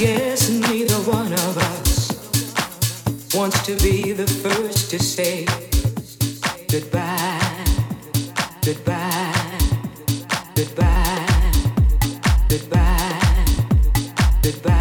Guess neither one of us wants to be the first to say goodbye, goodbye, goodbye, goodbye, goodbye.